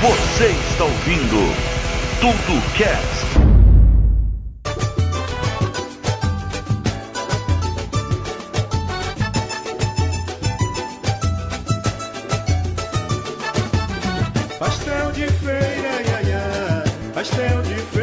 Você está ouvindo Tudo Cast. Pastel de feira, ia, ia. pastel de feira,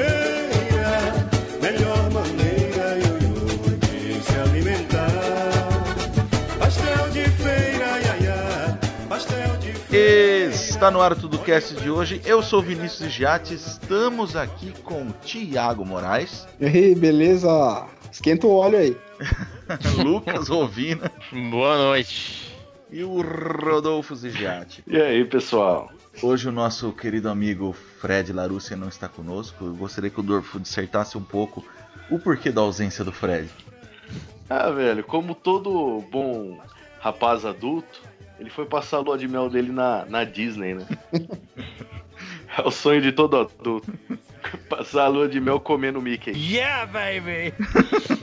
Está no ar o Tudo Cast de hoje. Eu sou Vinícius Giatti. Estamos aqui com Tiago Moraes, E aí, beleza? Esquenta o óleo aí. Lucas Rovina Boa noite. e o Rodolfo Zigiati. E aí, pessoal? Hoje o nosso querido amigo Fred Larúcia não está conosco. Eu gostaria que o Dorfo dissertasse um pouco o porquê da ausência do Fred. Ah, velho, como todo bom rapaz adulto, ele foi passar a lua de mel dele na, na Disney, né? é o sonho de todo adulto. Passar a lua de mel comendo Mickey. Yeah, baby!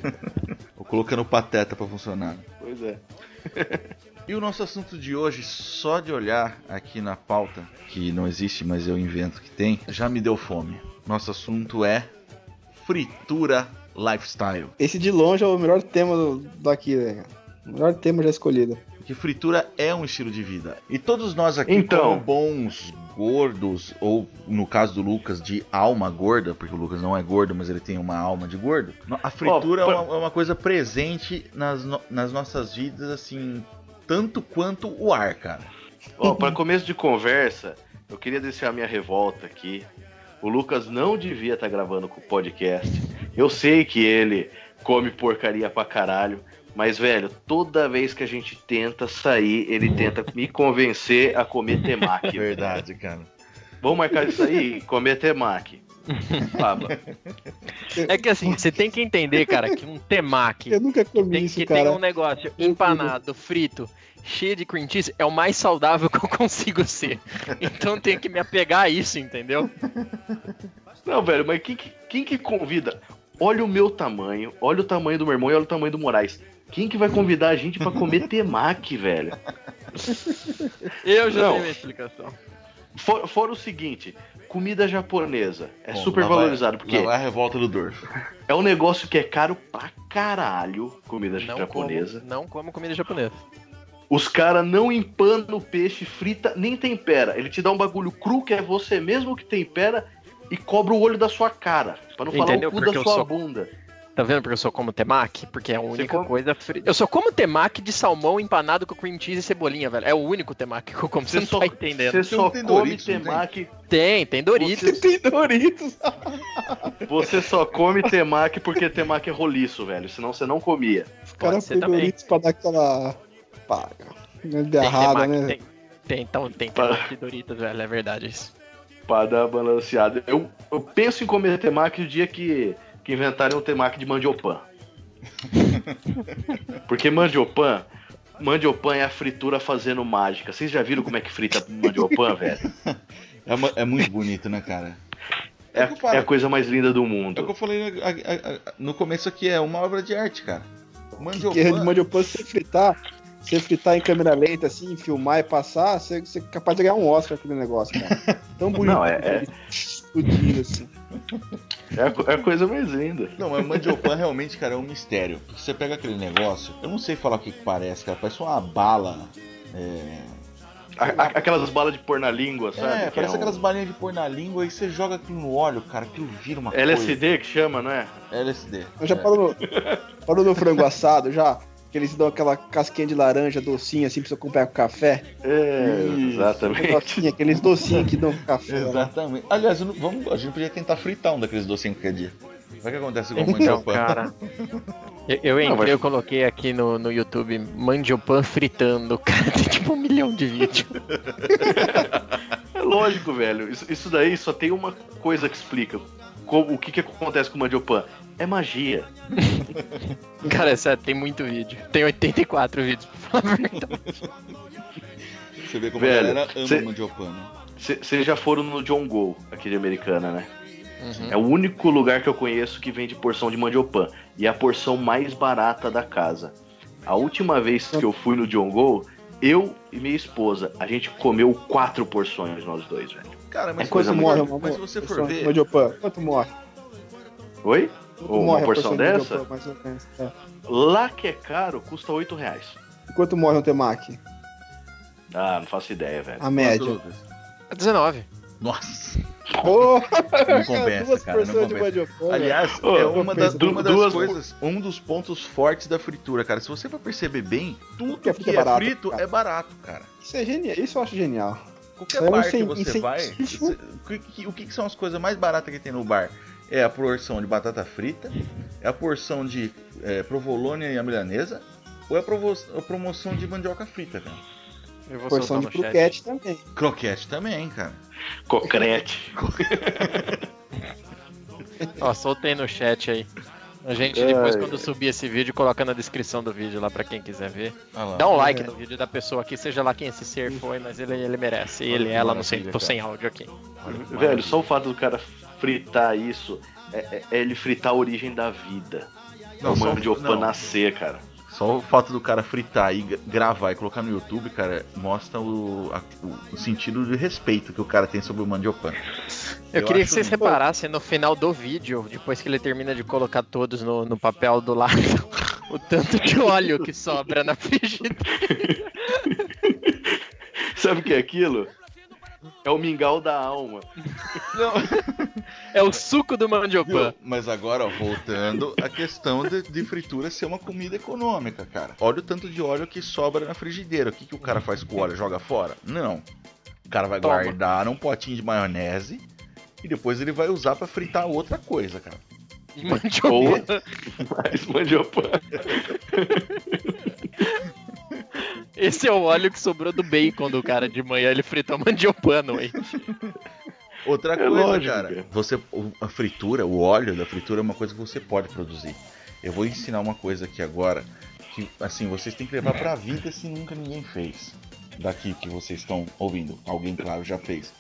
Ou colocando pateta para funcionar. Pois é. E o nosso assunto de hoje, só de olhar aqui na pauta, que não existe, mas eu invento que tem, já me deu fome. Nosso assunto é fritura lifestyle. Esse de longe é o melhor tema do- daqui, né? O melhor tema já escolhido. Porque fritura é um estilo de vida. E todos nós aqui, Então. como bons gordos, ou no caso do Lucas, de alma gorda, porque o Lucas não é gordo, mas ele tem uma alma de gordo. A fritura Ó, é, uma, é uma coisa presente nas, no- nas nossas vidas, assim, tanto quanto o ar, cara. Ó, para começo de conversa, eu queria deixar a minha revolta aqui. O Lucas não devia estar gravando com o podcast. Eu sei que ele come porcaria pra caralho. Mas, velho, toda vez que a gente tenta sair, ele tenta me convencer a comer temaki. Verdade, cara. Vamos marcar isso aí? Comer temaki. Fala. É que assim, você tem que entender, cara, que um temaki Eu nunca comi tem, isso, que tem cara. um negócio empanado, frito, cheio de cream cheese, é o mais saudável que eu consigo ser. Então tem que me apegar a isso, entendeu? Não, velho, mas quem, que- quem que convida? Olha o meu tamanho, olha o tamanho do meu irmão e olha o tamanho do Moraes. Quem que vai convidar a gente pra comer temaki, velho? Eu já Não. tenho minha explicação. For- Fora o seguinte, comida japonesa é Bom, super lá vai- valorizado, porque lá vai a revolta do Dorfo. é um negócio que é caro pra caralho, comida Não japonesa. como, não como comida japonesa. Os caras não empanam o peixe, frita, nem tempera. Ele te dá um bagulho cru que é você mesmo que tempera e cobra o olho da sua cara. Pra não Entendeu? falar o cu Porque da sua sou- bunda. Tá vendo porque eu só como temaki? Porque é a única come- coisa frita. Eu só como temaki de salmão empanado com cream cheese e cebolinha, velho. É o único temaki que eu como. Você, não só, tá entendendo. você Você só come Doritos, temaki. Tem, tem Doritos. Tem Doritos. Você só come temaki porque temaki é roliço, velho. Senão você não comia. Os caras põem também. Doritos pra dar aquela. Pá, Tem derrada, temaki, né? tem, tem, então, tem temaki Doritos, velho. É verdade isso. Pra dar balanceada. Eu, eu penso em comer temaki o dia que, que inventarem um temaki de mandiopan. Porque mandiopan, mandiopan é a fritura fazendo mágica. Vocês já viram como é que frita mandiopan, velho? É, uma- é muito bonito, né, cara? É, que é a coisa mais linda do É o que mundo. eu falei a- a- a- no começo aqui, é uma obra de arte, cara. Que é de Mandiopan, mandiopan, se você fritar, se você fritar em câmera lenta, assim, filmar e passar, você, você é capaz de ganhar um Oscar com aquele negócio, cara. Tão bonito. Não, é- é- assim. É a, é a coisa mais linda. Não, mas mandiopan realmente, cara, é um mistério. Porque Você pega aquele negócio, eu não sei falar o que, que parece, cara. Parece uma bala. É, A- a- aquelas balas de pôr na língua, sabe? é Que parece um- aquelas balinhas de pôr na língua e você joga aquilo no óleo, cara. Aquilo vira uma LSD que chama, não é? coisa. LSD. Eu já É. parou no, parou no frango assado já? Que eles dão aquela casquinha de laranja docinha assim pra você acompanhar com café. É, Isso. exatamente. Docinha, aqueles docinhos que dão com café. né? Exatamente. Aliás, eu não- vamos, a gente podia tentar fritar um daqueles docinhos qualquer dia. Vai que acontece igual o Então, mandiopan. cara. Eu, eu entrei, Não, mas- eu coloquei aqui no, no YouTube Mandiopan fritando. Cara, tem tipo um milhão de vídeos. É lógico, velho. Isso, isso daí só tem uma coisa que explica. Como- o que, que acontece com o mandiopan? É magia. Cara, é sério, tem muito vídeo. Tem 84 vídeos, pra falar a verdade. Você vê como Velho, a galera ama cê- mandiopan, né? Vocês já foram no John Go, aqui de Americana, né? Uhum. É o único lugar que eu conheço que vende porção de mandiopan. E é a porção mais barata da casa. A última vez que eu fui no John Go, Eu e minha esposa, a gente comeu quatro porções, nós dois, velho. Cara, mas, É se coisa morre, for- mas se você for ver. Mandiopan, quanto morre? Oi? Quanto Uma morre porção de dessa? mais ou menos? É. Lá que é caro, custa 8 reais. E Quanto morre um temaki? Ah, não faço ideia, velho. A média. É 19. Nossa, Oh, não compensa, cara, não porções de compensa. Aliás, Ô, é uma, da- uma das duas- coisas, um dos pontos fortes da fritura, cara. Se você for perceber bem, tudo Que que é é, barato, frito cara. é barato, cara. Isso é genial, isso eu acho genial. Qualquer é bar que você vai, o que, são as coisas mais baratas que tem no bar? É a porção de batata frita, é a porção de é, provolone e a milanesa, ou é a, provo- a promoção de mandioca frita, cara. Eu vou Porção de croquete também. Croquete também, cara. Cocrete. Ó, soltei no chat aí. A gente depois, ai. quando subir esse vídeo, coloca na descrição do vídeo lá pra quem quiser ver. Lá. Dá um like É. no vídeo da pessoa aqui, seja lá quem esse ser foi, mas ele, ele merece. Ele, ela, não sei, tô sem áudio aqui. Velho, só o fato do cara fritar isso é, é- é ele fritar a origem da vida. Não, o só- mandiopan não. nascer, cara. Só o fato do cara fritar e gra- gravar e colocar no YouTube, cara, mostra o, a- o- sentido de respeito que o cara tem sobre o mandiopan. Eu, Eu queria que vocês muito- reparassem no final do vídeo, depois que ele termina de colocar todos no, no papel do lado, o tanto de óleo que sobra na frigideira. Sabe o que é aquilo? É o mingau da alma. É o suco do mandiopan. Viu? Mas agora, ó, voltando à questão de, de fritura ser uma comida econômica, cara. Olha o tanto de óleo que sobra na frigideira. O que, que o cara faz com o óleo? Joga fora? Não. O cara vai Toma. guardar num potinho de maionese e depois ele vai usar pra fritar outra coisa, cara. E mais mandiopan. Esse é o óleo que sobrou do bacon do cara de manhã. Ele fritou mandiopan, não é? Outra É coisa, lógico, cara. cara. Você, a fritura, o óleo da fritura é uma coisa que você pode produzir. Eu vou ensinar uma coisa aqui agora que, assim, vocês têm que levar pra vida se nunca ninguém fez. Daqui que vocês estão ouvindo. Alguém, claro, já fez.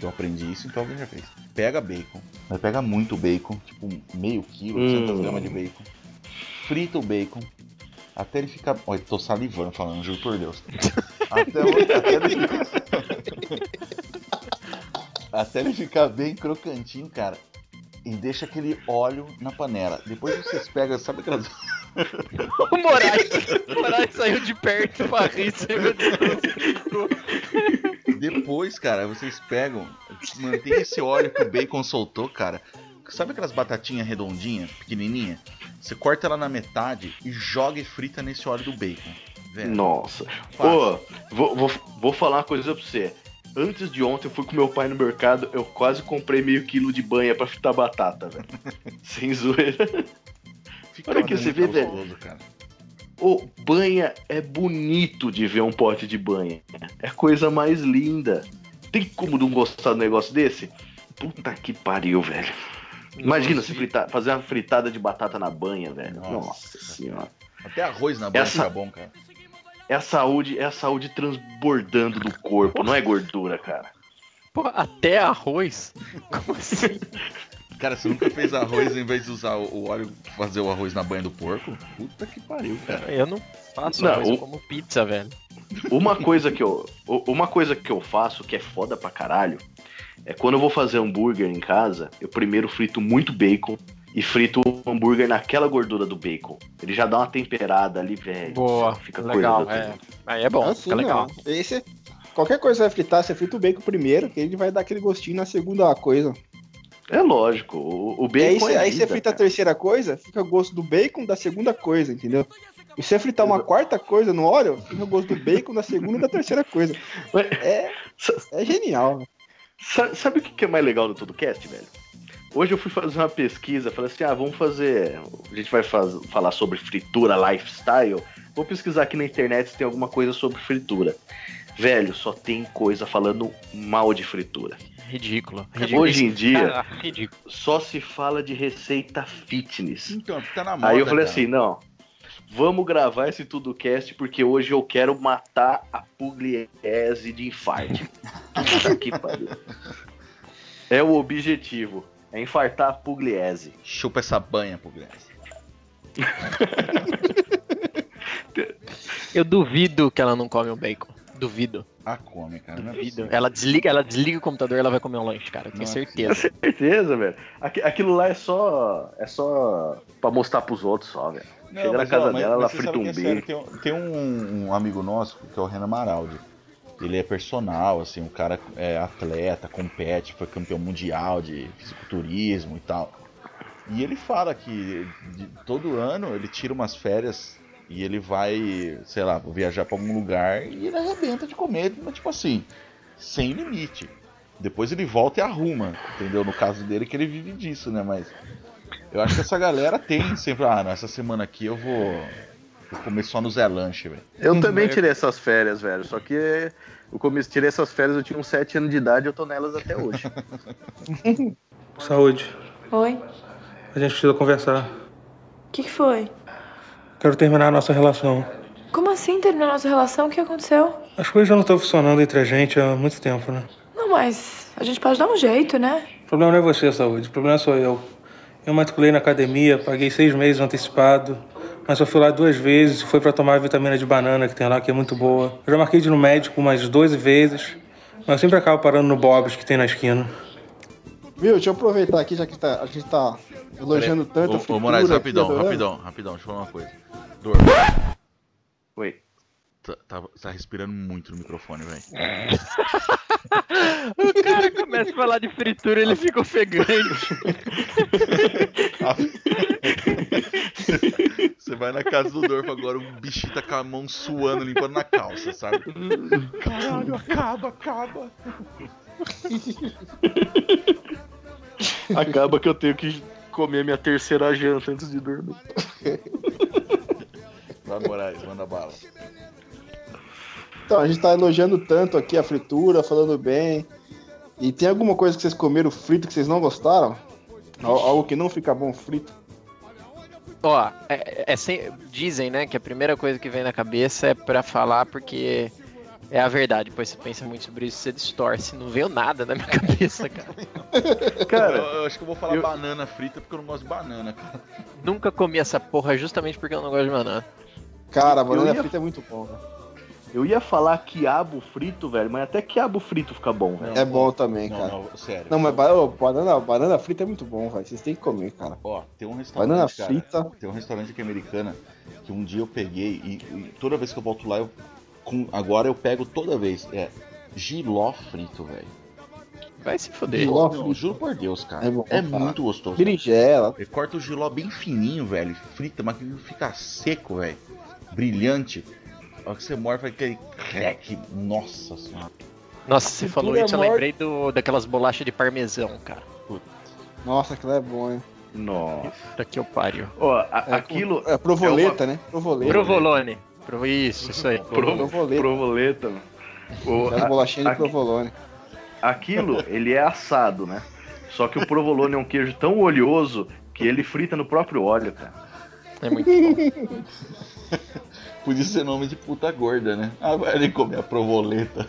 Eu aprendi isso, então alguém já fez. Pega bacon, mas pega muito bacon, tipo meio quilo, Hum. 200 gramas de bacon. Frita o bacon até ele ficar. Olha, tô salivando falando, juro por Deus. Até, o- até ele até ele ficar bem crocantinho, cara. E deixa aquele óleo na panela. Depois vocês pegam, sabe aquelas. O Moraes, o Moraes saiu de perto pra rir. você viu? Depois, cara, vocês pegam, mantém esse óleo que o bacon soltou, cara. Sabe aquelas batatinhas redondinhas, pequenininha? Você corta ela na metade e joga e frita nesse óleo do bacon. Velho. Nossa. Fácil. Ô, vou, vou, vou falar uma coisa pra você. Antes de ontem eu fui com meu pai no mercado, eu quase comprei meio quilo de banha pra fritar batata, velho. Sem zoeira. Fica olha muito você vê, velho. cara. Ô, banha é bonito de ver um pote de banha. É a coisa mais linda. Tem como não gostar do negócio desse? Puta que pariu, velho. Imagina se fritar, fazer uma fritada de batata na banha, velho. Nossa. Nossa senhora. Até arroz na banha Essa- fica bom, cara. É a saúde, é a saúde transbordando do corpo, não é gordura, cara. Pô, até arroz? Como assim? Cara, você nunca fez arroz em vez de usar o óleo fazer o arroz na banha do porco? Puta que pariu, cara. Eu não faço Não, arroz, eu o- como pizza, velho. Uma coisa que eu, uma coisa que eu faço que é foda pra caralho é quando eu vou fazer hambúrguer em casa, eu primeiro frito muito bacon e frito o hambúrguer naquela gordura do bacon. Ele já dá uma temperada ali, velho. Boa, fica legal, coisa é. Aí é bom, Assim, fica legal. não. Esse, qualquer coisa que você vai fritar, você frita o bacon primeiro, que ele vai dar aquele gostinho na segunda coisa. É lógico, o, o bacon aí, você, é aí vida, você frita a cara. terceira coisa, fica o gosto do bacon da segunda coisa, entendeu? E se você fritar uma quarta coisa no óleo, fica o gosto do bacon da segunda e da terceira coisa. É, é genial. Sa- Sabe o que é mais legal no TudoCast, velho? Hoje eu fui fazer uma pesquisa, falei assim, ah, vamos fazer. A gente vai faz- falar sobre fritura lifestyle. Vou pesquisar aqui na internet se tem alguma coisa sobre fritura. Velho, só tem coisa falando mal de fritura. Ridículo. ridículo. Hoje em dia, ridículo. só se fala de receita fitness. Então, tá na moda. Aí eu falei cara. assim, não. Vamos gravar esse TudoCast porque hoje eu quero matar a pugliese de que pariu. É o objetivo. É infartar a pugliese. Chupa essa banha, Pugliese. Eu duvido que ela não come um bacon. Duvido. Ah, come, cara. É Duvido. Ela desliga, ela desliga o computador ela vai comer um lanche, cara. Eu tenho Nossa. certeza. certeza, velho. Aqui- aquilo lá é só. É só pra mostrar pros outros só, velho. Não, Chega na casa ó, dela, ela frita um que é. Tem, um- tem um, um amigo nosso, que é o Renan Maraldi. Ele é personal, assim, um cara é atleta, compete, foi campeão mundial de fisiculturismo e tal. E ele fala que de- todo ano ele tira umas férias e ele vai, sei lá, viajar pra algum lugar e ele arrebenta de comer, mas tipo assim, sem limite. Depois ele volta e arruma, entendeu? No caso dele que ele vive disso, né? Mas eu acho que essa galera tem sempre, ah, nessa semana aqui eu vou, vou comer só no Zé Lanche, velho. Eu também tirei essas férias, velho. Só que eu comecei, tirei essas férias, eu tinha uns 7 anos de idade e eu tô nelas até hoje. Saúde. Oi? A gente precisa conversar. O que, que foi? Quero terminar a nossa relação. Como assim terminou nossa relação? O que aconteceu? As coisas já não estão funcionando entre a gente há muito tempo, né? Não, mas a gente pode dar um jeito, né? O problema não é você, Saúde. O problema sou eu. Eu matriculei na academia, paguei seis meses antecipado, mas só fui lá duas vezes e foi pra tomar a vitamina de banana que tem lá, que é muito boa. Eu já marquei de ir no médico umas 12 vezes, mas eu sempre acabo parando no Bob's que tem na esquina. Viu, deixa eu aproveitar aqui, já que tá- a gente tá elogiando tanto a Ô, fritura. ô Moraes, aqui, rapidão, adorando. rapidão, rapidão, deixa eu falar uma coisa. Dor, Oi. Tá, tá, tá respirando muito no microfone, velho. O cara começa a falar de fritura ele fica ofegante. Você vai na casa do Dorfo agora, o bichinho tá com a mão suando, limpando na calça, sabe? Caralho, acaba, acaba. Acaba que eu tenho que comer minha terceira janta antes de dormir. Vai, Moraes, manda bala. Então, a gente tá elogiando tanto aqui a fritura, falando bem. E tem alguma coisa que vocês comeram frito que vocês não gostaram? Al- Algo que não fica bom frito? Ó, é, é sem- dizem, né, que a primeira coisa que vem na cabeça é pra falar porque é a verdade. Depois você pensa muito sobre isso, você distorce. Não veio nada na minha cabeça, cara. Cara, eu, eu acho que eu vou falar eu- banana frita porque eu não gosto de banana, cara. Nunca comi essa porra justamente porque eu não gosto de banana. Cara, banana ia- frita é muito bom, velho. Eu ia falar quiabo frito, velho, mas até quiabo frito fica bom, velho. É bom também, Não, cara. não, sério. Não, mas ba- ô, banana, banana frita é muito bom, velho. Vocês têm que comer, cara. Ó, tem um restaurante, Banana cara, frita. tem um restaurante aqui americana que um dia eu peguei e, e toda vez que eu volto lá, eu, com- agora eu pego toda vez. É giló frito, velho. Vai se foder. Giló Não, juro por Deus, cara. É É, bom, cara. muito gostoso. Berinjela. Ele corta o giló bem fininho, velho. Frita, mas que fica seco, velho. Brilhante. Hora que você morde, vai aquele crack. Nossa senhora. Nossa, você falou isso, eu é mor- lembrei do, daquelas bolachas de parmesão, cara. Nossa, aquilo é bom, hein? Nossa. Daqui eu pariu. Ó, a- É, aquilo. É provoleta, né? Provoleta. Provolone. Pro- Isso, isso aí. Pro- Provoleta. Provoleta. mano. O- É as a- bolachinhas de aqui- provolone. Aquilo, ele é assado, né? Só que o provolone é um queijo tão oleoso que ele frita no próprio óleo, cara. É muito bom. Podia ser nome de puta gorda, né? Ah, vai ali comer a provoleta.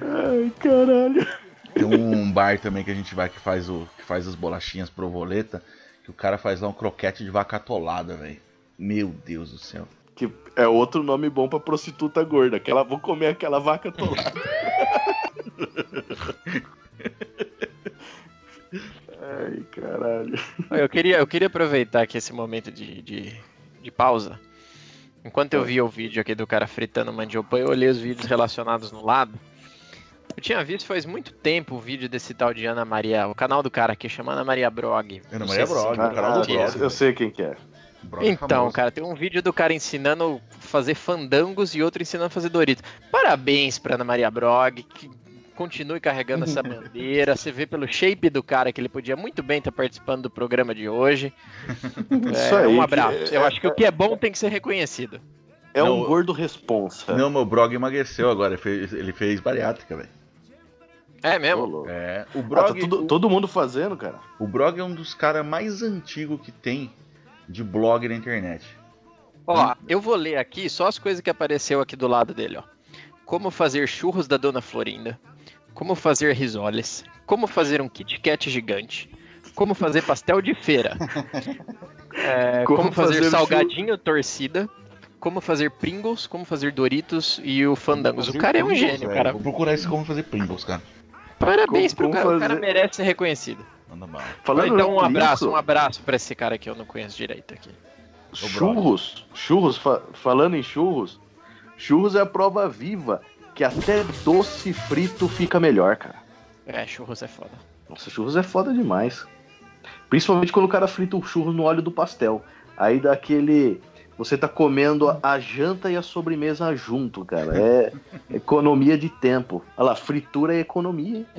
Ai, caralho. Tem um bar também que a gente vai que faz, o, que faz as bolachinhas provoleta. Que o cara faz lá um croquete de vaca atolada, velho. Meu Deus do céu. Que é outro nome bom pra prostituta gorda. Aquela, vou comer aquela vaca atolada. Ai, caralho. Eu queria, eu queria aproveitar aqui esse momento de, de, de pausa. Enquanto eu via o vídeo aqui do cara fritando mandioca, eu olhei os vídeos relacionados no lado. Eu tinha visto faz muito tempo o vídeo desse tal de Ana Maria, o canal do cara aqui chama Ana Maria Brog. Ana Maria Brog, o canal do. Brog. Eu sei quem que é. Brog é Então, famoso. cara, tem um vídeo do cara ensinando a fazer fandangos e outro ensinando a fazer Doritos. Parabéns pra Ana Maria Brog, que continue carregando essa bandeira. Você vê pelo shape do cara que ele podia muito bem estar participando do programa de hoje. Isso É, aí, um que- abraço. Eu acho que o que é bom tem que ser reconhecido. É um Não, gordo responsa. Não, meu Brog emagreceu agora. Ele fez, ele fez bariátrica, velho. É mesmo? É. O Ah, tá Brog, todo, o- todo mundo fazendo, cara. o Brog é um dos caras mais antigos que tem de blog na internet. Ó, eu vou ler aqui só as coisas que apareceu aqui do lado dele, ó. Como fazer churros da Dona Florinda. Como fazer risoles. Como fazer um Kit Kat gigante. Como fazer pastel de feira. É, como, Como fazer, fazer salgadinho torcida, como fazer Pringles, como fazer Doritos e o Fandangos. O Fazer cara é um Pringles, gênio, cara. Vou procurar esse como fazer Pringles, cara. Parabéns Como- pro como cara, o cara fazer- merece ser reconhecido. Manda bala. Falando então um abraço, nisso, um abraço pra esse cara que eu não conheço direito aqui. Churros, churros, fa- falando em churros, churros é a prova viva que até doce frito fica melhor, cara. É, churros é foda. Nossa, churros é foda demais. Principalmente quando o cara frita o churros no óleo do pastel. Aí dá aquele. Você tá comendo a, janta e a sobremesa junto, cara. É economia de tempo. Olha lá, fritura é economia.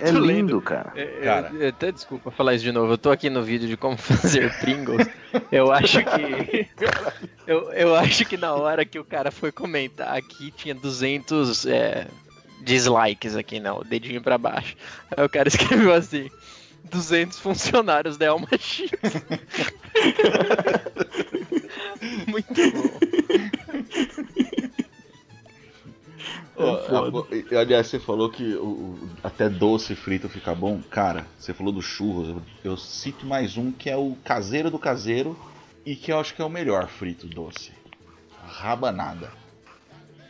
É lindo, lendo. cara. Cara. Eu- eu- até desculpa falar isso de novo. Eu tô aqui no vídeo de como fazer Pringles. Eu acho que. Eu, eu acho que na hora que o cara foi comentar aqui, tinha 200 é, dislikes aqui, não, o dedinho pra baixo. Aí o cara escreveu assim: 200 funcionários da Elma X. Muito bom. Ó, a- aliás, você falou que o, o- até doce frito fica bom. Cara, você falou do churros. Eu, eu cito mais um que é o caseiro do caseiro e que eu acho que é o melhor frito doce. Rabanada.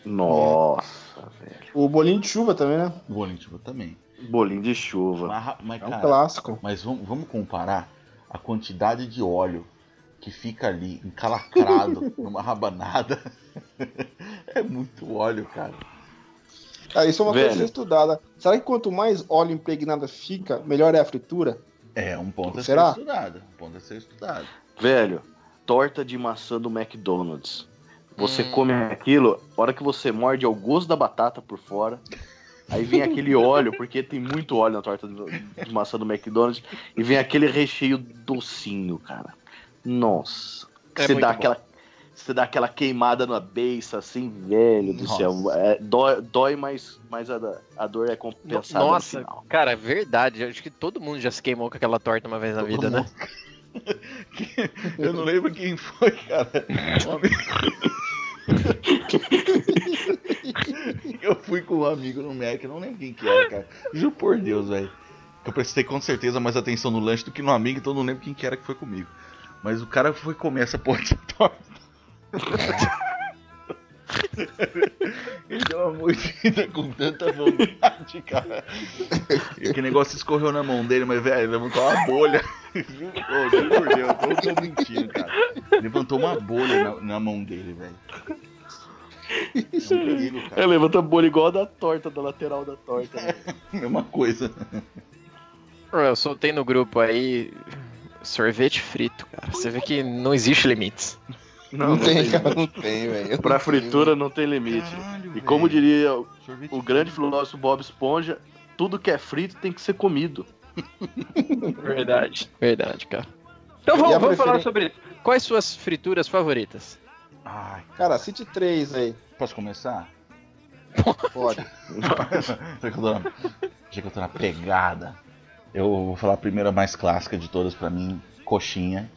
Nossa, velho. O bolinho de chuva também, né? Bolinho de chuva também. Bolinho de chuva. Mas, mas, É um cara, clássico. mas vamos, vamos comparar a quantidade de óleo que fica ali encalacrado numa rabanada. é muito óleo, cara. Cara, isso é uma Velho. coisa a ser estudada. Será que quanto mais óleo impregnado fica, melhor é a fritura? É um ponto a Será? ser estudado. Um ponto a ser estudado. Velho, torta de maçã do McDonald's. Você Hum. come aquilo, a hora que você morde é o gosto da batata por fora. Aí vem aquele óleo, porque tem muito óleo na torta do- de maçã do McDonald's. E vem aquele recheio docinho, cara. Nossa. É você dá aquela. Você dá aquela queimada na beiça, assim, velho do Nossa. céu. É, dói, dói mas, mas a, a dor é compensada Nossa, no final. cara, verdade. Acho que todo mundo já se queimou com aquela torta uma vez na vida, né? Eu não lembro quem foi, cara. Eu fui com um amigo no Mac, eu não lembro quem que era, cara. Juro por Deus, velho. Eu prestei com certeza mais atenção no lanche do que no amigo, então eu não lembro quem que era que foi comigo. Mas o cara foi comer essa porra de torta. Ele deu uma mordida com tanta vontade, cara. E aquele negócio escorreu na mão dele, mas, velho, levantou uma bolha. Juro, por Deus, eu não tô mentindo, cara. Levantou uma bolha na, na mão dele, velho. É um perigo, É, levanta a bolha igual a da torta, da lateral da torta. né? Mesma coisa. Eu soltei no grupo aí sorvete frito, cara. Você vê que não existe limites. Não, tem, cara, não tem, velho. Pra fritura não tem limite. Caralho, E como velho. diria o- o grande filósofo Bob Esponja, tudo que é frito tem que ser comido. Verdade. Verdade, cara. Então E vamos, vamos falar preferen- sobre quais suas frituras favoritas. Ai, Cara, City 3 aí. posso começar? Pode. Já que eu tô na pegada, eu vou falar a primeira mais clássica de todas pra mim, coxinha.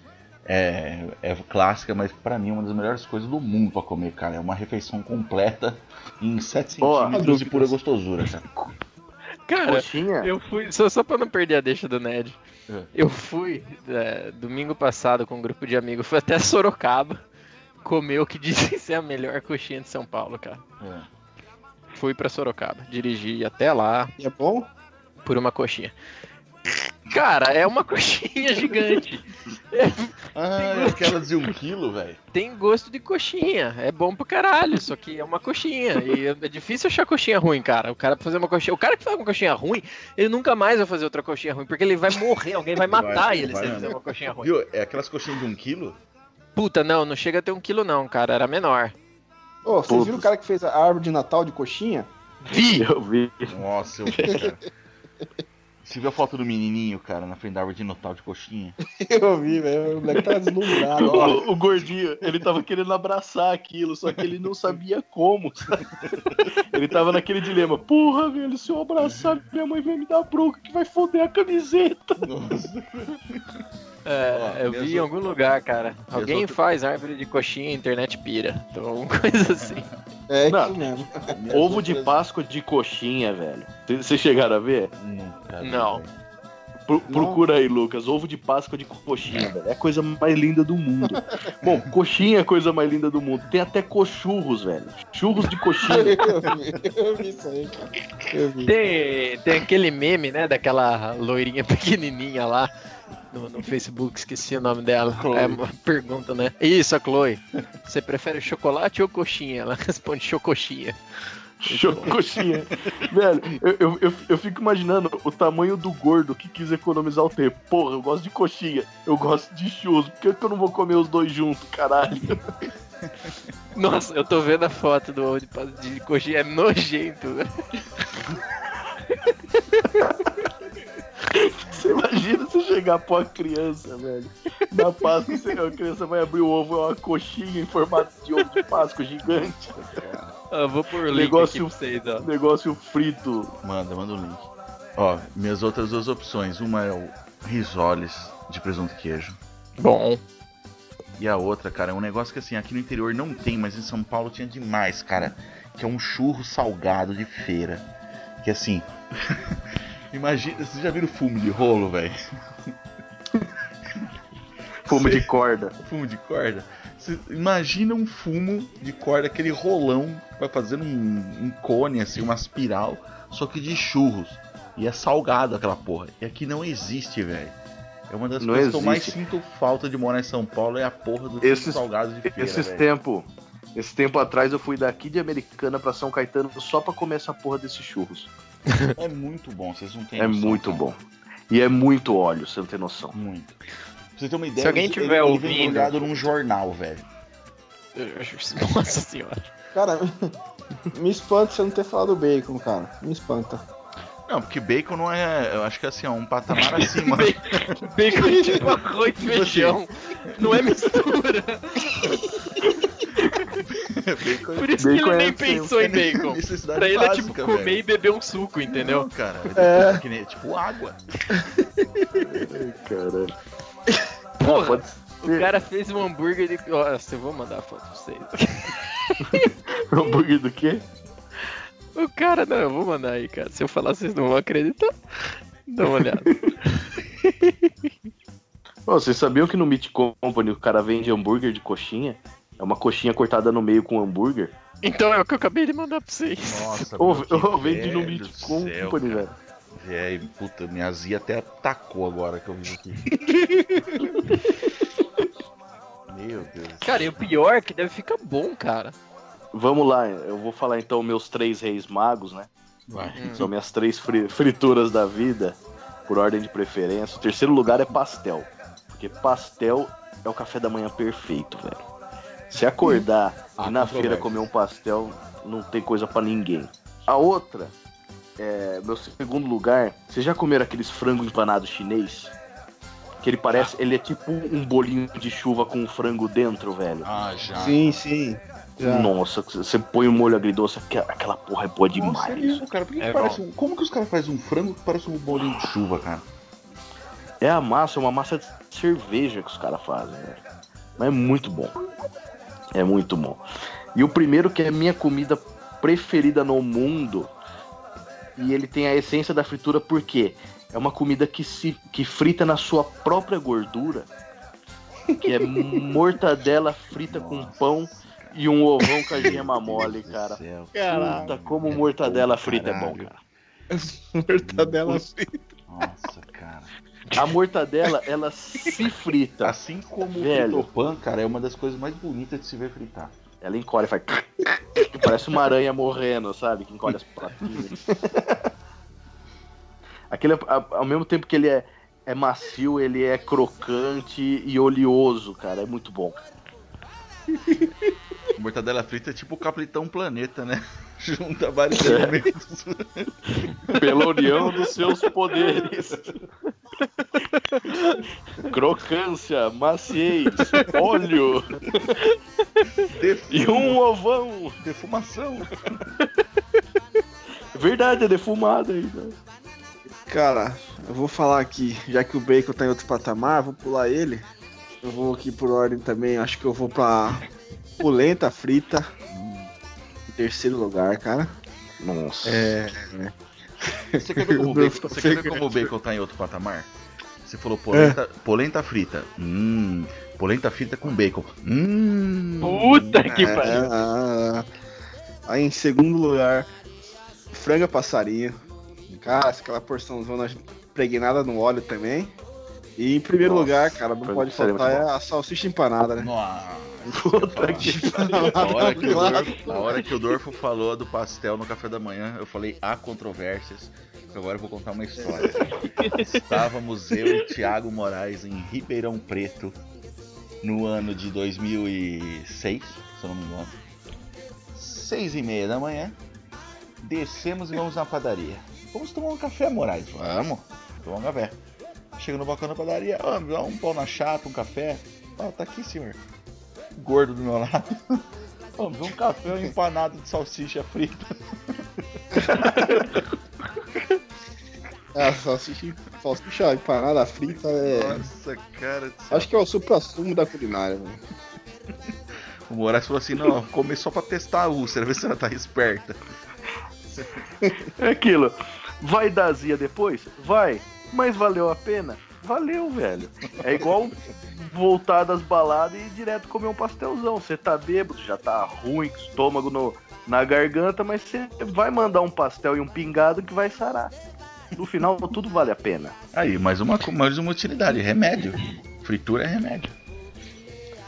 É, é clássica, mas pra mim é uma das melhores coisas do mundo pra comer, cara. É uma refeição completa em 7 Ó, centímetros de pura gostosura, cara. Cara, Coxinha? eu fui, só, só pra não perder a deixa do Ned, É. eu fui é, domingo passado com um grupo de amigos, fui até Sorocaba comer o que dizem ser a melhor coxinha de São Paulo, cara. É. Fui pra Sorocaba, dirigi até lá E é bom? por uma coxinha. Cara, é uma coxinha gigante. Ah, aquelas de um quilo, velho. Tem gosto de coxinha. É bom pro caralho, só que é uma coxinha. E é difícil achar coxinha ruim, cara. O cara pra fazer uma coxinha. O cara que faz uma coxinha ruim, ele nunca mais vai fazer outra coxinha ruim, porque ele vai morrer, alguém vai matar Vai, ele vai se ele fizer uma coxinha ruim. Viu? É aquelas coxinhas de um quilo? Puta, não, não chega a ter um quilo, não, cara. Era menor. Ô, vocês Todos. viram o cara que fez a árvore de Natal de coxinha? Vi! Eu vi. Nossa, eu vi, cara. Você viu a foto do menininho, cara, na frente da árvore de Natal de coxinha? Eu vi, velho. O moleque tá deslumbrado. O, o gordinho, ele tava querendo abraçar aquilo, só que ele não sabia como. Ele tava naquele dilema: Porra, velho, se eu abraçar, minha mãe vai me dar bronca que vai foder a camiseta. Nossa. É, Ó, eu vi em algum lugar, cara. Alguém outro- faz árvore de coxinha e internet pira. Então, alguma coisa assim. É Não. isso mesmo. Ovo de Páscoa de coxinha, velho. Vocês chegaram a ver? Nunca Não. velho. Pro- procura aí, Lucas. Ovo de Páscoa de coxinha, velho. É a coisa mais linda do mundo. Bom, coxinha é a coisa mais linda do mundo. Tem até cochurros, velho. Churros de coxinha. Eu vi, eu vi isso aí, cara. Eu vi. Tem, tem aquele meme, né, daquela loirinha pequenininha lá no, no Facebook, esqueci o nome dela. É uma pergunta, né? Isso, a Chloe. Você prefere chocolate ou coxinha? Ela responde chocoxinha. Show coxinha. Velho, eu, eu, eu, fico imaginando o tamanho do gordo que quis economizar o tempo. Porra, eu gosto de coxinha, eu gosto de churros. Por que, que eu não vou comer os dois juntos, caralho? Nossa, eu tô vendo a foto do de, de coxinha, é nojento. Você imagina você chegar pra uma criança, velho. Na Páscoa, você- a criança vai abrir o ovo, é uma coxinha em formato de ovo de Páscoa gigante. Eu vou por link Negócio- aqui pra vocês, ó. Negócio frito. Manda, manda o link. Ó, minhas outras duas opções. Uma é o risoles de presunto e queijo. Bom. E a outra, cara, é um negócio que assim, aqui no interior não tem, mas em São Paulo tinha demais, cara. Que é um churro salgado de feira. Que assim. Imagina, vocês já viram fumo de rolo, velho? Fumo de corda. Fumo de corda? Você imagina um fumo de corda, aquele rolão, vai fazendo um, um cone, assim, uma espiral, só que de churros. E é salgado aquela porra. E aqui não existe, velho. É uma das Não coisas que eu mais existe. sinto falta de morar em São Paulo, é a porra do Esses- salgado de feira, Esses velho. tempo, esse tempo atrás eu fui daqui de Americana pra São Caetano só pra comer essa porra desses churros. É muito bom, vocês não têm É noção, muito cara. bom. E é muito óleo, você não tem noção. Muito. Pra você ter uma ideia, Se alguém ele- tiver ele, ele ouvindo- vem olhado num jornal, velho. Nossa senhora. Cara, me espanta você não ter falado bacon, cara. Me espanta. Não, porque bacon não é. Eu acho que assim, é um patamar acima. Bacon é tipo arroz e feijão. Não é mistura. Bacon Por isso que ele nem pensou em bacon. Pra ele é básica, tipo comer velho. e beber um suco, entendeu? Não, cara. É. que nem- tipo água. Caralho. Porra, pode o cara fez um hambúrguer de. Nossa, eu vou mandar a foto pra vocês. Hambúrguer do quê? O cara, não, eu vou mandar aí, cara. Se eu falar, vocês não vão acreditar. Dá uma olhada. Ô, vocês sabiam que no Meat Company o cara vende hambúrguer de coxinha? É uma coxinha cortada no meio com hambúrguer? Então é o que eu acabei de mandar pra vocês. Nossa, que ô, vende no velho Meat Company, céu, velho. É, puta, minha azia até atacou agora que eu vi aqui. Meu Deus. Cara, e o pior é que deve ficar bom, cara. Vamos lá, eu vou falar então meus três reis magos, né? Vai. São minhas três fri- frituras da vida, por ordem de preferência. O terceiro lugar é pastel. Porque pastel é o café da manhã perfeito, velho. Se acordar Ah, e na feira comer um pastel, não tem coisa pra ninguém. A outra, é, meu segundo lugar, vocês já comeram aqueles frango empanado chinês? Que ele parece, ele é tipo um bolinho de chuva com um frango dentro, velho. Ah, já. Sim, sim. Já. Nossa, você põe um molho agridoce, aquela- aquela porra é boa Nossa, é demais. mesmo, cara. Por que que É parece um- Como que os caras fazem um frango que parece um bolinho de chuva, cara? É a massa, é uma massa de cerveja que os caras fazem, velho. Mas é muito bom. É muito bom. E o primeiro que é a minha comida preferida no mundo. E ele tem a essência da fritura porque é uma comida que se que frita na sua própria gordura. Que é mortadela frita com Nossa, pão e um ovão com a gema mole, cara. Puta, como mortadela bom, frita é bom, caralho. cara. Mortadela frita. Nossa, cara. A mortadela, ela se frita. Assim como Velho. o fritopan, cara, é uma das coisas mais bonitas de se ver fritar. Ela encolhe, faz. Parece uma aranha morrendo, sabe? Que encolhe as patinhas. Aquele, ao mesmo tempo que ele é, é macio, ele é crocante e oleoso, cara. É muito bom. Mortadela frita é tipo o Capitão Planeta, né? Junta vários É. elementos. Pela união dos seus poderes. Crocância, maciez, óleo e um ovão. Defumação. Verdade, é defumado ainda. Cara, eu vou falar aqui, já que o Bacon tá em outro patamar, vou pular ele. Eu vou aqui por ordem também, acho que eu vou pra polenta frita. Em terceiro lugar, cara. Nossa. É. Você quer ver como o bacon, tá você quer ver pegando. como o bacon tá em outro patamar? Você falou polenta, É. polenta frita. Hum. Polenta frita com bacon. Hum. Puta que É. pariu. Ah, aí em segundo lugar, franga passarinho. Cara, aquela porçãozona impregnada no óleo também. E em primeiro Nossa, lugar, cara, não pode é faltar é a salsicha empanada, né? Nossa. Puta que A hora, que o Dorfo, a hora que o Dorfo falou do pastel no café da manhã, eu falei há controvérsias. Agora eu vou contar uma história. Estávamos eu e Thiago Moraes em Ribeirão Preto no ano de 2006, se eu não me engano. Seis e meia da manhã, descemos e vamos na padaria. Vamos tomar um café, Moraes? Vamos, tomar um café. Chega no balcão da padaria, ó, um pão na chapa, um café. Ó, tá aqui, senhor. Gordo do meu lado. Dá um café um empanado de salsicha frita. A salsicha, salsicha empanada frita é. Nossa, cara. Acho que é o supra-sumo da culinária, velho. O Moraes falou assim: não, comer só pra testar a úlcera, ver se ela tá esperta. É aquilo. Vai dar azia depois? Vai. Mas valeu a pena? Valeu, velho. É igual voltar das baladas e ir direto comer um pastelzão. Você tá bêbado, já tá ruim, estômago no, na garganta, mas você vai mandar um pastel e um pingado que vai sarar. No final, tudo vale a pena. Aí, mais uma, mais uma utilidade: remédio. Fritura é remédio.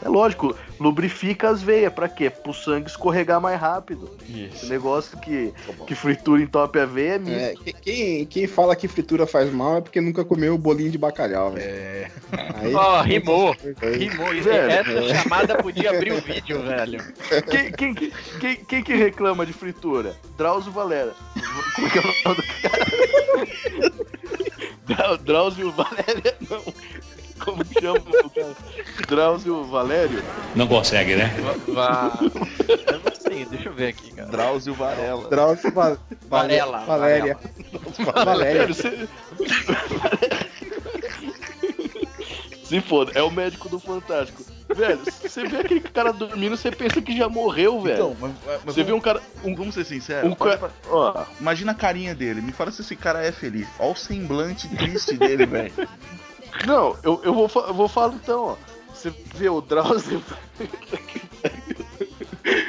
É lógico, lubrifica as veias. Pra quê? Pro sangue escorregar mais rápido. Esse negócio que, que fritura entope a veia é mito. É, que- quem, quem fala que fritura faz mal é porque nunca comeu bolinho de bacalhau, velho. É. Aí- Ó, rimou. Rimou. Velho, Essa chamada podia abrir o vídeo, velho. Quem, quem, que- quem, quem que reclama de fritura? Drauzio Valera. Como que é o nome do cara? Drau- Drauzio Valéria, não. Como chama o cara? Drauzio Valério? Não consegue, né? Vá. Eu não sei, deixa eu ver aqui, cara. Drauzio Varela. Drauzio Va- Varela, Valéria. Valéria. Você... Se foda, é o médico do Fantástico. Velho, você vê aquele cara dormindo, você pensa que já morreu, velho. Então, mas, mas você vamos, vê um cara. um- vamos ser sinceros. Um cara. Ó, Imagina a carinha dele. Me fala se esse cara é feliz. Olha o semblante triste dele, velho. Não, eu, eu, vou, eu vou falar então, ó. Você vê o Drauzio.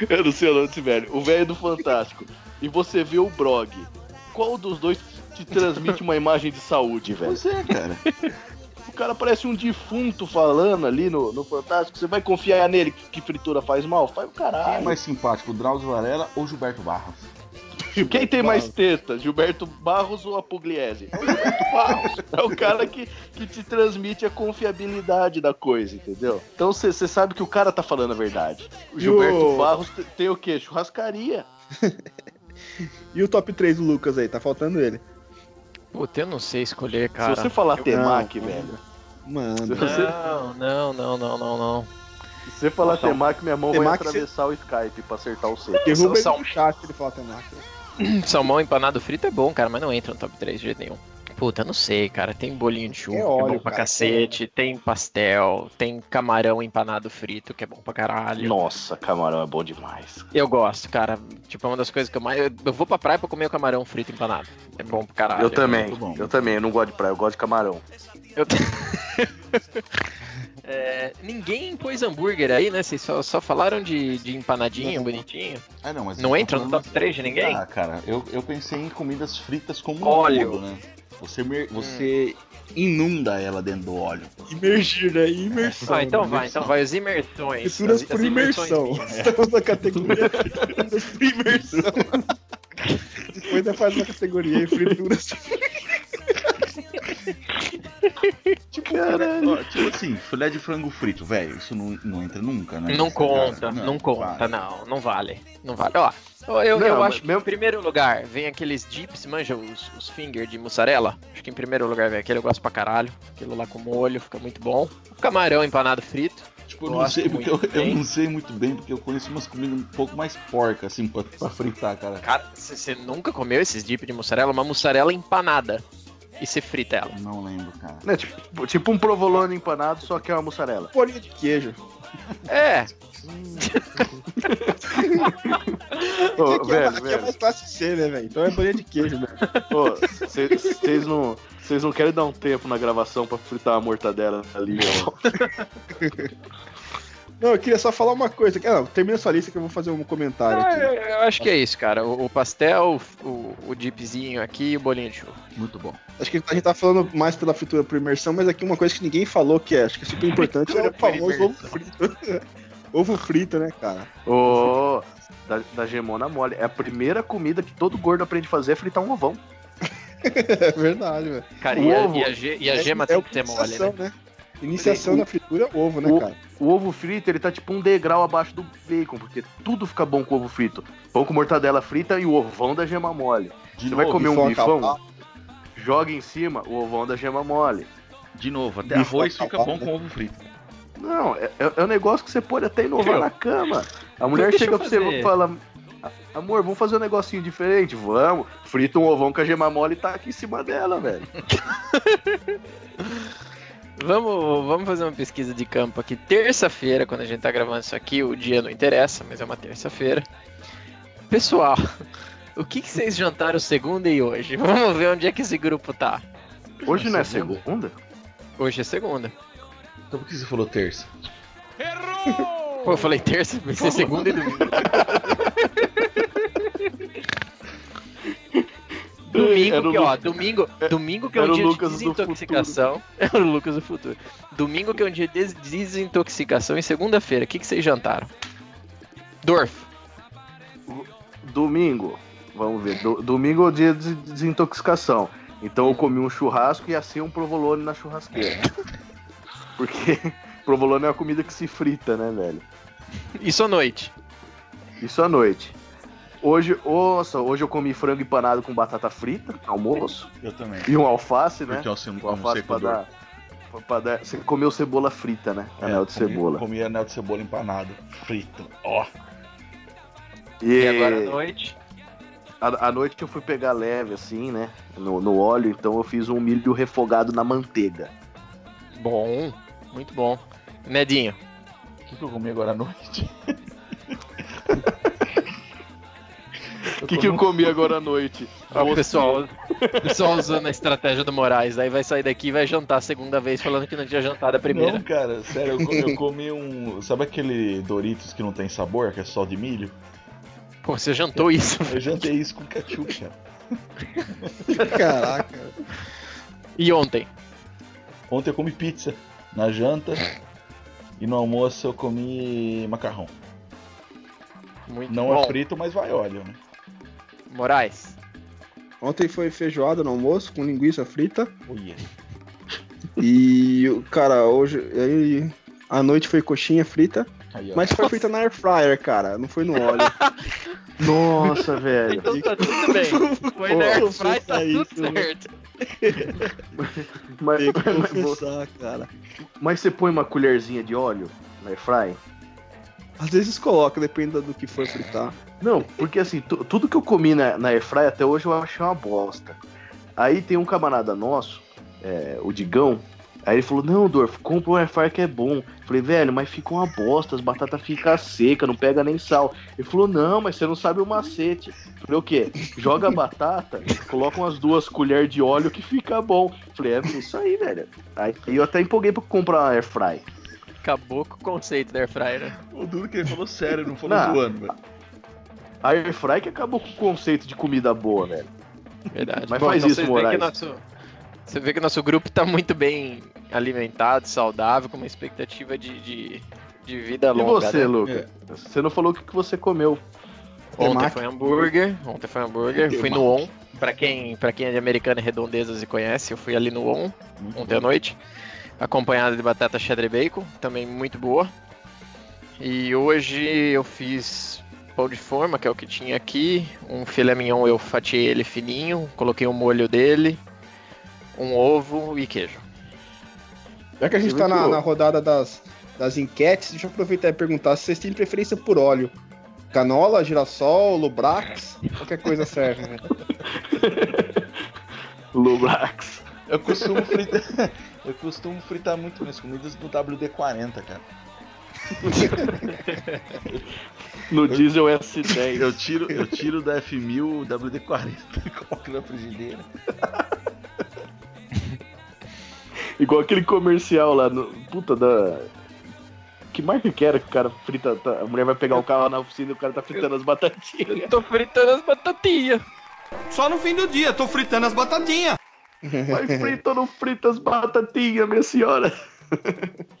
eu não sei o nome desse velho. O velho do Fantástico. E você vê o Brog. Qual dos dois te transmite uma imagem de saúde, velho? Pois é, cara. O cara parece um defunto falando ali no, no Fantástico. Você vai confiar nele que, que fritura faz mal? Faz o Quem é caralho. mais simpático, o Drauzio Varela ou Gilberto Barros? Quem tem mais teta, Gilberto Barros ou a Pugliese? É o Gilberto Barros. É o cara que, que te transmite a confiabilidade da coisa, entendeu? Então você sabe que o cara tá falando a verdade. O Gilberto o- Barros te- tem o quê? Churrascaria. E o top 3 do Lucas aí, tá faltando ele. Puta, eu não sei escolher, cara. Se você falar Eu- Temac, Não. velho. Mano. Você, Não, não, não, não, não, não. se você falar Temac, minha mão vai Temac, atravessar o Skype pra acertar o C. Derruba ele Sal- no chat se ele falar temaki. Salmão empanado frito é bom, cara, mas não entra no top 3 de jeito nenhum. Puta, não sei, cara. Tem bolinho de chuva, É que é óleo, bom pra cara, cacete. Tem pastel, tem camarão empanado frito, que é bom pra caralho. Nossa, camarão é bom demais. Eu gosto, cara. Tipo, é uma das coisas que eu mais. Eu, vou pra praia pra comer o camarão frito empanado. É bom pra caralho. eu também, bom. eu também, eu não gosto de praia, eu gosto de camarão. Eu- É, ninguém pôs hambúrguer aí, né? Vocês só, só falaram de, de empanadinho, bonitinho. Ah, não, mas Não tá entra no top 3 de ninguém? Ah, cara, eu, eu pensei em comidas fritas como um Óleo. todo, né? Você, mer- você inunda ela dentro do óleo. Imergir, né? Imersão. Ah, então vai, então vai. As imersões. Frituras as- por imersão. Estamos na categoria frituras por imersão. Depois ainda faz uma categoria frituras. Tipo, ó, tipo assim, filé de frango frito, velho, isso não, não entra nunca, né? Não conta, Cara, não, conta, vai. não, não vale. Não vale. Ó, eu, Não, eu acho que meu- em primeiro lugar vem aqueles dips, manja, os, os finger de mussarela. Acho que em primeiro lugar vem aquele, eu gosto pra caralho. Aquilo lá com molho, fica muito bom. O camarão empanado frito. Tipo, eu não sei porque eu, muito eu bem. não sei muito bem, porque eu conheço umas comidas um pouco mais porcas, assim, pra, pra fritar, cara. Cara, você nunca comeu esses dip de mussarela? Uma mussarela empanada. E você frita ela. Não lembro, cara. Né, tipo, tipo um provolone empanado, só que é uma mussarela. Bolinha de queijo. É, Ô, aqui, é, velho, aqui é velho. mais classe C, né, velho? Então é bolinha de queijo, velho. Ô, Vocês não, vocês não querem dar um tempo na gravação pra fritar a mortadela ali, ó. Não, eu queria só falar uma coisa. Ah, Não, termina sua lista que eu vou fazer um comentário Ah, aqui. eu, eu acho que é isso, cara. O, o pastel, o, o dipzinho aqui e o bolinho de chuva. Muito bom. Acho que a gente tá falando mais pela fritura por imersão, mas aqui uma coisa que ninguém falou que é, acho que é super importante é o famoso ovo frito. ovo frito, né, cara? Ô, da, da gemona mole. É a primeira comida que todo gordo aprende a fazer é fritar um ovão. É verdade, velho. Cara, O e a, ovo e a ge- e a É- gema é tem o que ser mole, né? né? Iniciação na fritura é o ovo, né, O- cara? O ovo frito, ele tá tipo um degrau abaixo do bacon, porque tudo fica bom com ovo frito. Pão com mortadela frita e o ovão da gema mole. De Você vai novo, comer um bifão joga em cima o ovão da gema mole. de novo, até Bife arroz fica bom né? com ovo frito. Não, é, é- é um negócio que você pode até inovar Meu, na cama. A mulher deixa chega pra você e fala: Amor, vamos fazer um negocinho diferente? Vamos. Frita um ovão com a gema mole e tá aqui em cima dela, velho. Vamos, vamos fazer uma pesquisa de campo aqui. Terça-feira, quando a gente tá gravando isso aqui, o dia não interessa, mas é uma terça-feira. Pessoal, o que, que vocês jantaram segunda e hoje? Vamos ver onde é que esse grupo tá. Hoje não é Segunda? segunda? Hoje é segunda. Então por que você falou terça? Pô, eu falei terça, ser segunda e domingo. Domingo, Era o que, ó, Lu- domingo, domingo que é um dia de desintoxicação. Era o Lucas do futuro. Domingo que é um dia de des- desintoxicação e segunda-feira, o que, que vocês jantaram? Dorf. Domingo. Vamos ver. do- domingo é o dia de desintoxicação. Então eu comi um churrasco e assei um provolone na churrasqueira. Porque provolone é uma comida que se frita, né, velho? Isso à noite. Isso à noite. Hoje, nossa, hoje eu comi frango empanado com batata frita, almoço, Eu também. e um alface, né? Porque eu sou um, alface pra dar, pra- pra dar. Você comeu cebola frita, né? É, Anel de comi- cebola. Comi anel de cebola empanado, frito. Ó, E, E agora à noite. à, à noite eu fui pegar leve, assim, né? No, no óleo, então eu fiz um milho refogado na manteiga. Bom, muito bom. Nedinho. o que, que eu comi agora à noite? O que, que eu comi agora à noite? O pessoal, pessoal usando a estratégia do Moraes. Aí vai sair daqui e vai jantar a segunda vez falando que não tinha jantado a primeira. Não, cara, sério, eu, co- eu comi um. Sabe aquele Doritos que não tem sabor, que é só de milho? Pô, você jantou isso. Eu jantei isso com ketchup, cara. Caraca. E ontem? Ontem eu comi pizza na janta e no almoço eu comi macarrão. Muito Não bom. é frito, mas vai óleo, né? Moraes. Ontem foi feijoada no almoço com linguiça frita. Oh, yeah. E, cara, hoje. Aí, à noite foi coxinha frita. Aí. Mas foi frita na air fryer, cara. Não foi no óleo. Nossa, velho. Então tá tudo bem. Foi na eu Airfry, vou tá tudo isso, certo. Mas, mas, confessar, cara. mas você põe uma colherzinha de óleo na airfry? Às vezes coloca, depende do que for fritar. Não, porque assim, tu- tudo que eu comi na, na airfry até hoje eu achei uma bosta. Aí tem um camarada nosso, é, o Digão, aí ele falou, não, Dorf, compra um airfryer que é bom. Falei, velho, mas fica uma bosta, as batatas ficam secas, não pega nem sal. Ele falou, não, mas você não sabe o macete. Falei, o quê? Joga a batata, coloca umas duas colheres de óleo que fica bom. Falei, é isso aí, velho. Aí eu até empolguei pra comprar uma airfry. Acabou com o conceito da Airfryer, né? O duro que ele falou sério, não falou Não. zoando, velho. A airfry que acabou com o conceito de comida boa, velho. Verdade. Mas faz então isso, Moraes. que nosso- Você vê que o nosso grupo tá muito bem alimentado, saudável, com uma expectativa de, de, de vida E longa. você, né? Luca? Você não falou o que você comeu. Ontem foi hambúrguer, ontem foi hambúrguer, fui no ON. Pra quem, pra quem é de Americana e Redondezas e conhece, eu fui ali no ON Muito ontem à noite, acompanhado de batata cheddar e bacon, também muito boa. E hoje eu fiz pão de forma, que é o que tinha aqui, um filé mignon eu fatiei ele fininho, coloquei o molho dele, um ovo e queijo. Já que a gente Você tá viu na, na rodada das, das enquetes, deixa eu aproveitar e perguntar se vocês têm preferência por óleo. Canola, girassol, lubrax, qualquer coisa serve, né? Lubrax. Eu costumo fritar. Eu costumo fritar muito minhas comidas no WD-40, cara. No diesel S10. Eu tiro, eu tiro da F1000 o WD-40 e coloco na frigideira. Igual aquele comercial lá no. Puta da. Que marca que era que o cara frita. tá- A mulher vai pegar o carro na oficina e o cara tá fritando as batatinhas. Tô fritando as batatinhas. Só no fim do dia, tô fritando as batatinhas. Vai frita ou não frita as batatinhas, minha senhora?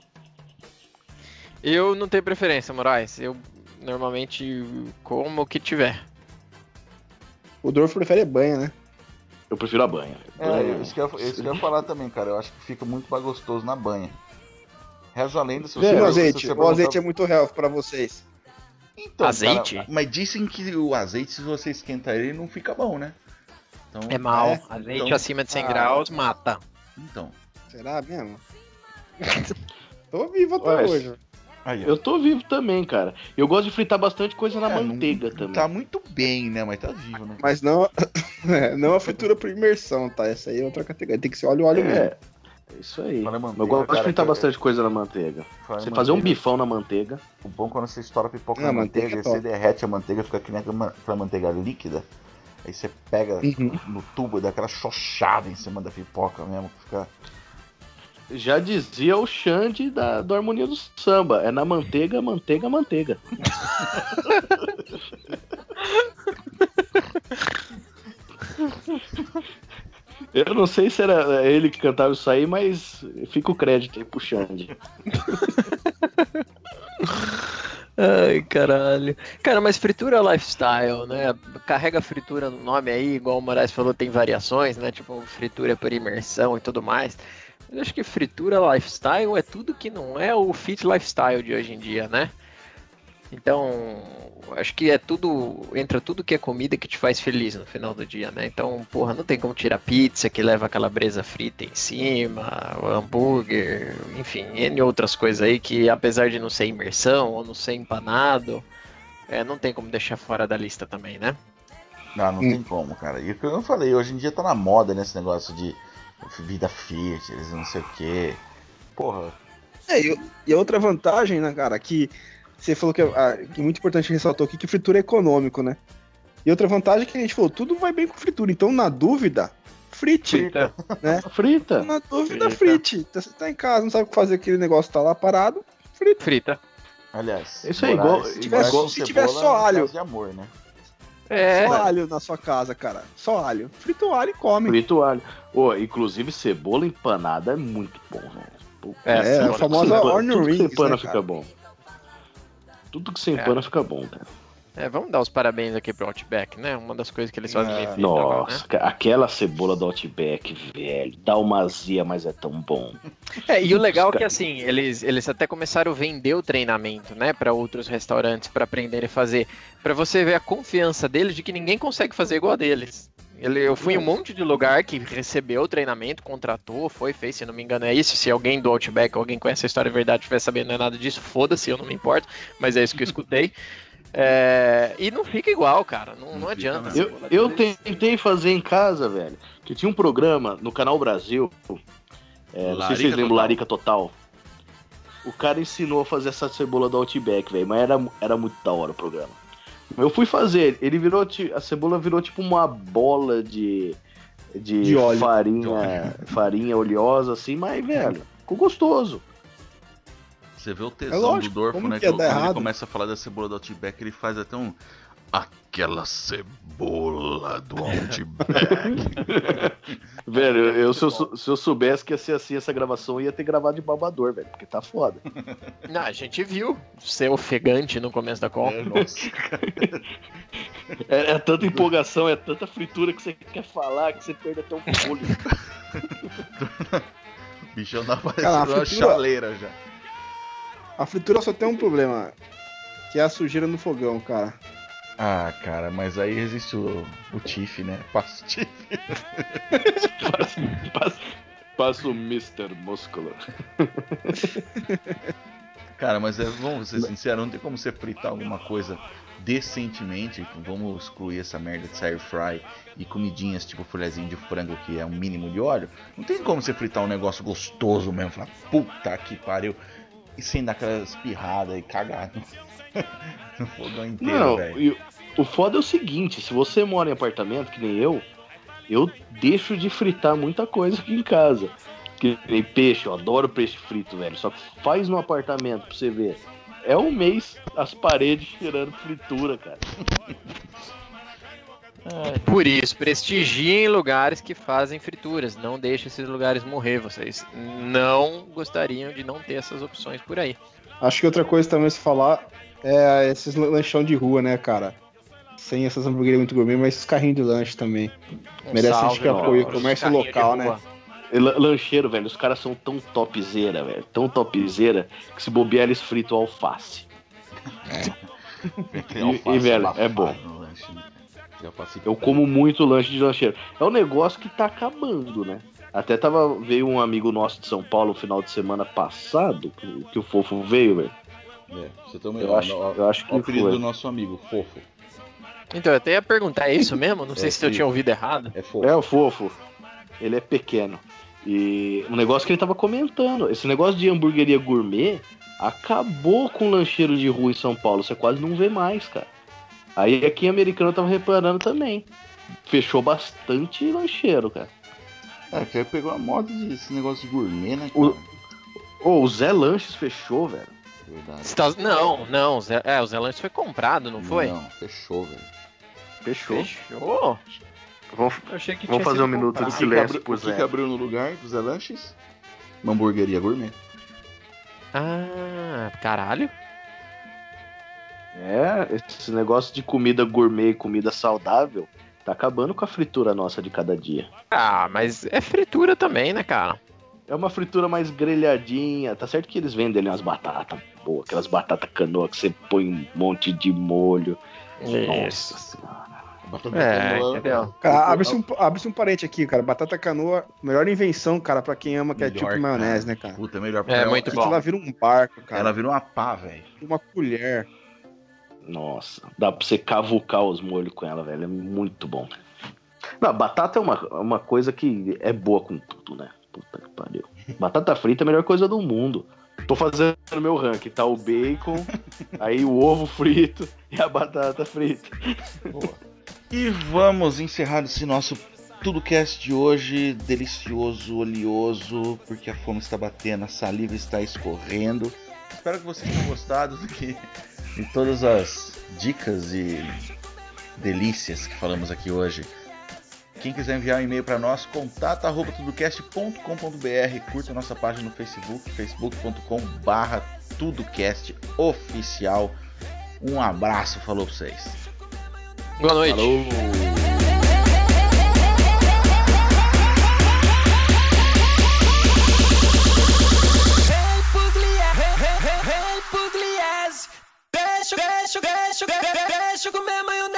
Eu não tenho preferência, Moraes. Eu normalmente como o que tiver. O Dorf prefere banha, né? Eu prefiro a banha. É, isso que, eu, isso que eu ia falar também, cara. Eu acho que fica muito mais gostoso na banha. Reza a lenda se você. o se azeite? você O azeite é muito health pra vocês. Então, Azeite? cara, mas dizem que o azeite, se você esquentar ele, não fica bom, né? Então, É mal. É? Azeite Então- acima de 100 Ah. graus mata. Então. Será mesmo? Tô vivo até Ué, hoje. Aí. Eu tô vivo também, cara. Eu gosto de fritar bastante coisa na É, não- manteiga também. Tá muito bem, né? Mas tá vivo, né? Mas não, é, não a fritura por imersão, tá? Essa aí é outra categoria. Tem que ser óleo óleo mesmo. É, é isso aí. Manteiga, eu gosto de fritar bastante coisa na manteiga. Fala Você fazer um manteiga. bifão na manteiga. O bom é quando você estoura a pipoca Ah, na manteiga manteiga, é você derrete a manteiga, fica que nem aquela aquela manteiga líquida. Aí você pega Uhum. no tubo, dá aquela chochada em cima da pipoca mesmo, fica. Já dizia o Xande da, do Harmonia do Samba. É na manteiga, manteiga, manteiga. Eu não sei se era ele que cantava isso aí, mas fica o crédito aí pro Xande. Ai, caralho. Cara, mas fritura é lifestyle, né? Carrega fritura no nome aí, igual o Moraes falou, tem variações, né? Tipo, fritura por imersão e tudo mais. Eu acho que fritura lifestyle é tudo que não é o fit lifestyle de hoje em dia, né? Então, acho que é tudo, entra tudo que é comida que te faz feliz no final do dia, né? Então, porra, não tem como tirar pizza que leva calabresa frita em cima, o hambúrguer, enfim, N outras coisas aí que apesar de não ser imersão ou não ser empanado, é, não tem como deixar fora da lista também, né? Não, não Hum. tem como, cara. E o que eu falei, hoje em dia tá na moda nesse negócio de vida fitness, não sei o quê. Porra, É, e, e a outra vantagem, né, cara, que você falou que, ah, que é muito importante ressaltou aqui que fritura é econômico, né? E outra vantagem é que a gente falou, tudo vai bem com fritura. Então, na dúvida, frite. Frita. Né? Frita. Na dúvida, Frita. frite. Então, Você tá em casa, não sabe o que fazer, aquele negócio tá lá parado, frita. Frita. aliás. Isso aí, Moraes- igual- Moraes tiver- com se tiver cebola só é alho. de amor, né? É, Só alho na sua casa, cara. Só alho. Frita o alho e come. Frito o alho. Ô, inclusive, cebola empanada é muito bom, velho. Puta, É, É, a famosa Orno empana- Tudo que você Rings, né, fica bom. Tudo que você empana fica bom, cara. é, vamos dar os parabéns aqui pro Outback, né? Uma das coisas que eles fazem bem Ah, feito agora, Nossa, né? aquela cebola do Outback, velho, dá uma azia, mas é tão bom. É, e o legal é que assim, eles, eles até começaram a vender o treinamento, né, para outros restaurantes para aprenderem a fazer, Pra você ver a confiança deles de que ninguém consegue fazer igual a deles. Ele, eu fui em um monte de lugar que recebeu o treinamento, contratou, foi, fez, se não me engano é isso. Se alguém do Outback, alguém conhece a história de verdade, estiver sabendo não é nada disso, foda-se, eu não me importo, mas é isso que eu escutei. É, e não fica igual, cara, não, não, Não adianta. Eu, eu tentei fazer em casa, velho, que tinha um programa no Canal Brasil, é, não sei se vocês Larica lembram, Total. Larica Total. O cara ensinou a fazer essa cebola do Outback, velho, mas era, era muito da hora o programa. Eu fui fazer, ele virou, a cebola virou tipo uma bola de, de, De óleo. farinha, farinha oleosa, assim, mas, velho, ficou gostoso. Você vê o tesão É lógico, do Dorfo, né? que ele começa a falar da cebola do Outback, ele faz até um. Aquela cebola do Outback. Velho, eu, se, eu, se eu soubesse que ia ser assim essa gravação, eu ia ter gravado de babador, velho, porque tá foda. Não, a gente viu ser ofegante no começo da call. É, nossa. É, é tanta empolgação, é tanta fritura que você quer falar que você perde até um fôlego. O bichão tá Cara, a parecendo uma fritura- chaleira já. A fritura só tem um problema, que é a sujeira no fogão, cara. Ah, cara, mas aí existe o, o Tiff, né? Passa o Tiff. passa, passa, passa o Mr. Músculo. Cara, mas é, vamos ser sinceros, não tem como você fritar alguma coisa decentemente. Vamos excluir essa merda de air fry e comidinhas tipo folhazinho de frango que é um mínimo de óleo. Não tem como você fritar um negócio gostoso mesmo. Falar, puta que pariu. E sem dar aquela espirrada e cagar no, fogão inteiro, Não, velho. o foda é o seguinte, se você mora em apartamento, que nem eu, eu deixo de fritar muita coisa aqui em casa. Que nem peixe, eu adoro peixe frito, velho. Só que faz no apartamento pra você ver. É um mês as paredes cheirando fritura, cara. Por isso, prestigiem lugares que fazem frituras. Não deixe esses lugares morrer. Vocês não gostariam de não ter essas opções por aí. Acho que outra coisa também se falar é esses lanchão de rua, né, cara? Sem essas hamburguerias muito gourmet, mas esses carrinhos de lanche também. Um Merece a salve, gente que apoia o ó, comércio de local, né? La- Lancheiro, velho, os caras são tão topzera, velho. Tão topzera que se bobear eles fritam alface. Tem E- alface e, velho, é bom. lanche, né? Já passei Eu como muito lanche de lancheiro. É um negócio que tá acabando, né? Até tava veio um amigo nosso de São Paulo no final de semana passado, que, que o fofo veio, velho. É, você também. Eu acho, eu acho Olha o que apelido do nosso amigo, fofo. Então, eu até ia perguntar, é isso mesmo? Não sei É, se eu tinha ouvido errado. É fofo. É o fofo. Ele é pequeno. E um negócio que ele tava comentando, esse negócio de hamburgueria gourmet acabou com o lancheiro de rua em São Paulo. Você quase não vê mais, cara. Aí aqui em Americana eu tava reparando também. Fechou bastante lancheiro, cara. É, que aí pegou a moda desse negócio de gourmet, né? O- cara? Ô, o Zé Lanches fechou, velho. Verdade. Tá- Não, não. o Zé- É, o Zé Lanches foi comprado, não foi? Não, fechou, velho. Fechou. Fechou? Vamos, fazer um minuto de. O silêncio abriu, por o que que Zé. abriu no lugar do Zé Lanches? Uma hamburgueria gourmet. Ah, caralho. É, esse negócio de comida gourmet e comida saudável tá acabando com a fritura nossa de cada dia. Ah, mas é fritura também, né, cara? É uma fritura mais grelhadinha. Tá certo que eles vendem ali umas batatas boas, aquelas batatas canoa que você põe um monte de molho. Nossa senhora. Batata É, canoa- entendeu? Cara, abre-se um, abre um parente aqui, cara. Batata canoa, melhor invenção, cara, pra quem ama ketchup Melhor, e maionese, cara. né, cara? Puta, melhor É, ela- muito bom. ela vira um barco, cara. Ela virou uma pá, velho. Uma colher. Nossa, dá pra você cavucar os molhos com ela, velho. É muito bom. Não, batata é uma, uma coisa que é boa com tudo, né? Puta que pariu. Batata frita é a melhor coisa do mundo. Tô fazendo meu ranking, tá o bacon, aí o ovo frito e a batata frita. E vamos encerrar esse nosso TudoCast de hoje, delicioso, oleoso, porque a fome está batendo, a saliva está escorrendo. Espero que vocês tenham gostado de, de todas as dicas e delícias que falamos aqui hoje. Quem quiser enviar um e-mail para nós, contato@tudocast.com.br, curta nossa página no Facebook, facebook.com/barra tudocast oficial. Um abraço, falou pra vocês. Boa noite. Falou! 食麺マヨネーズ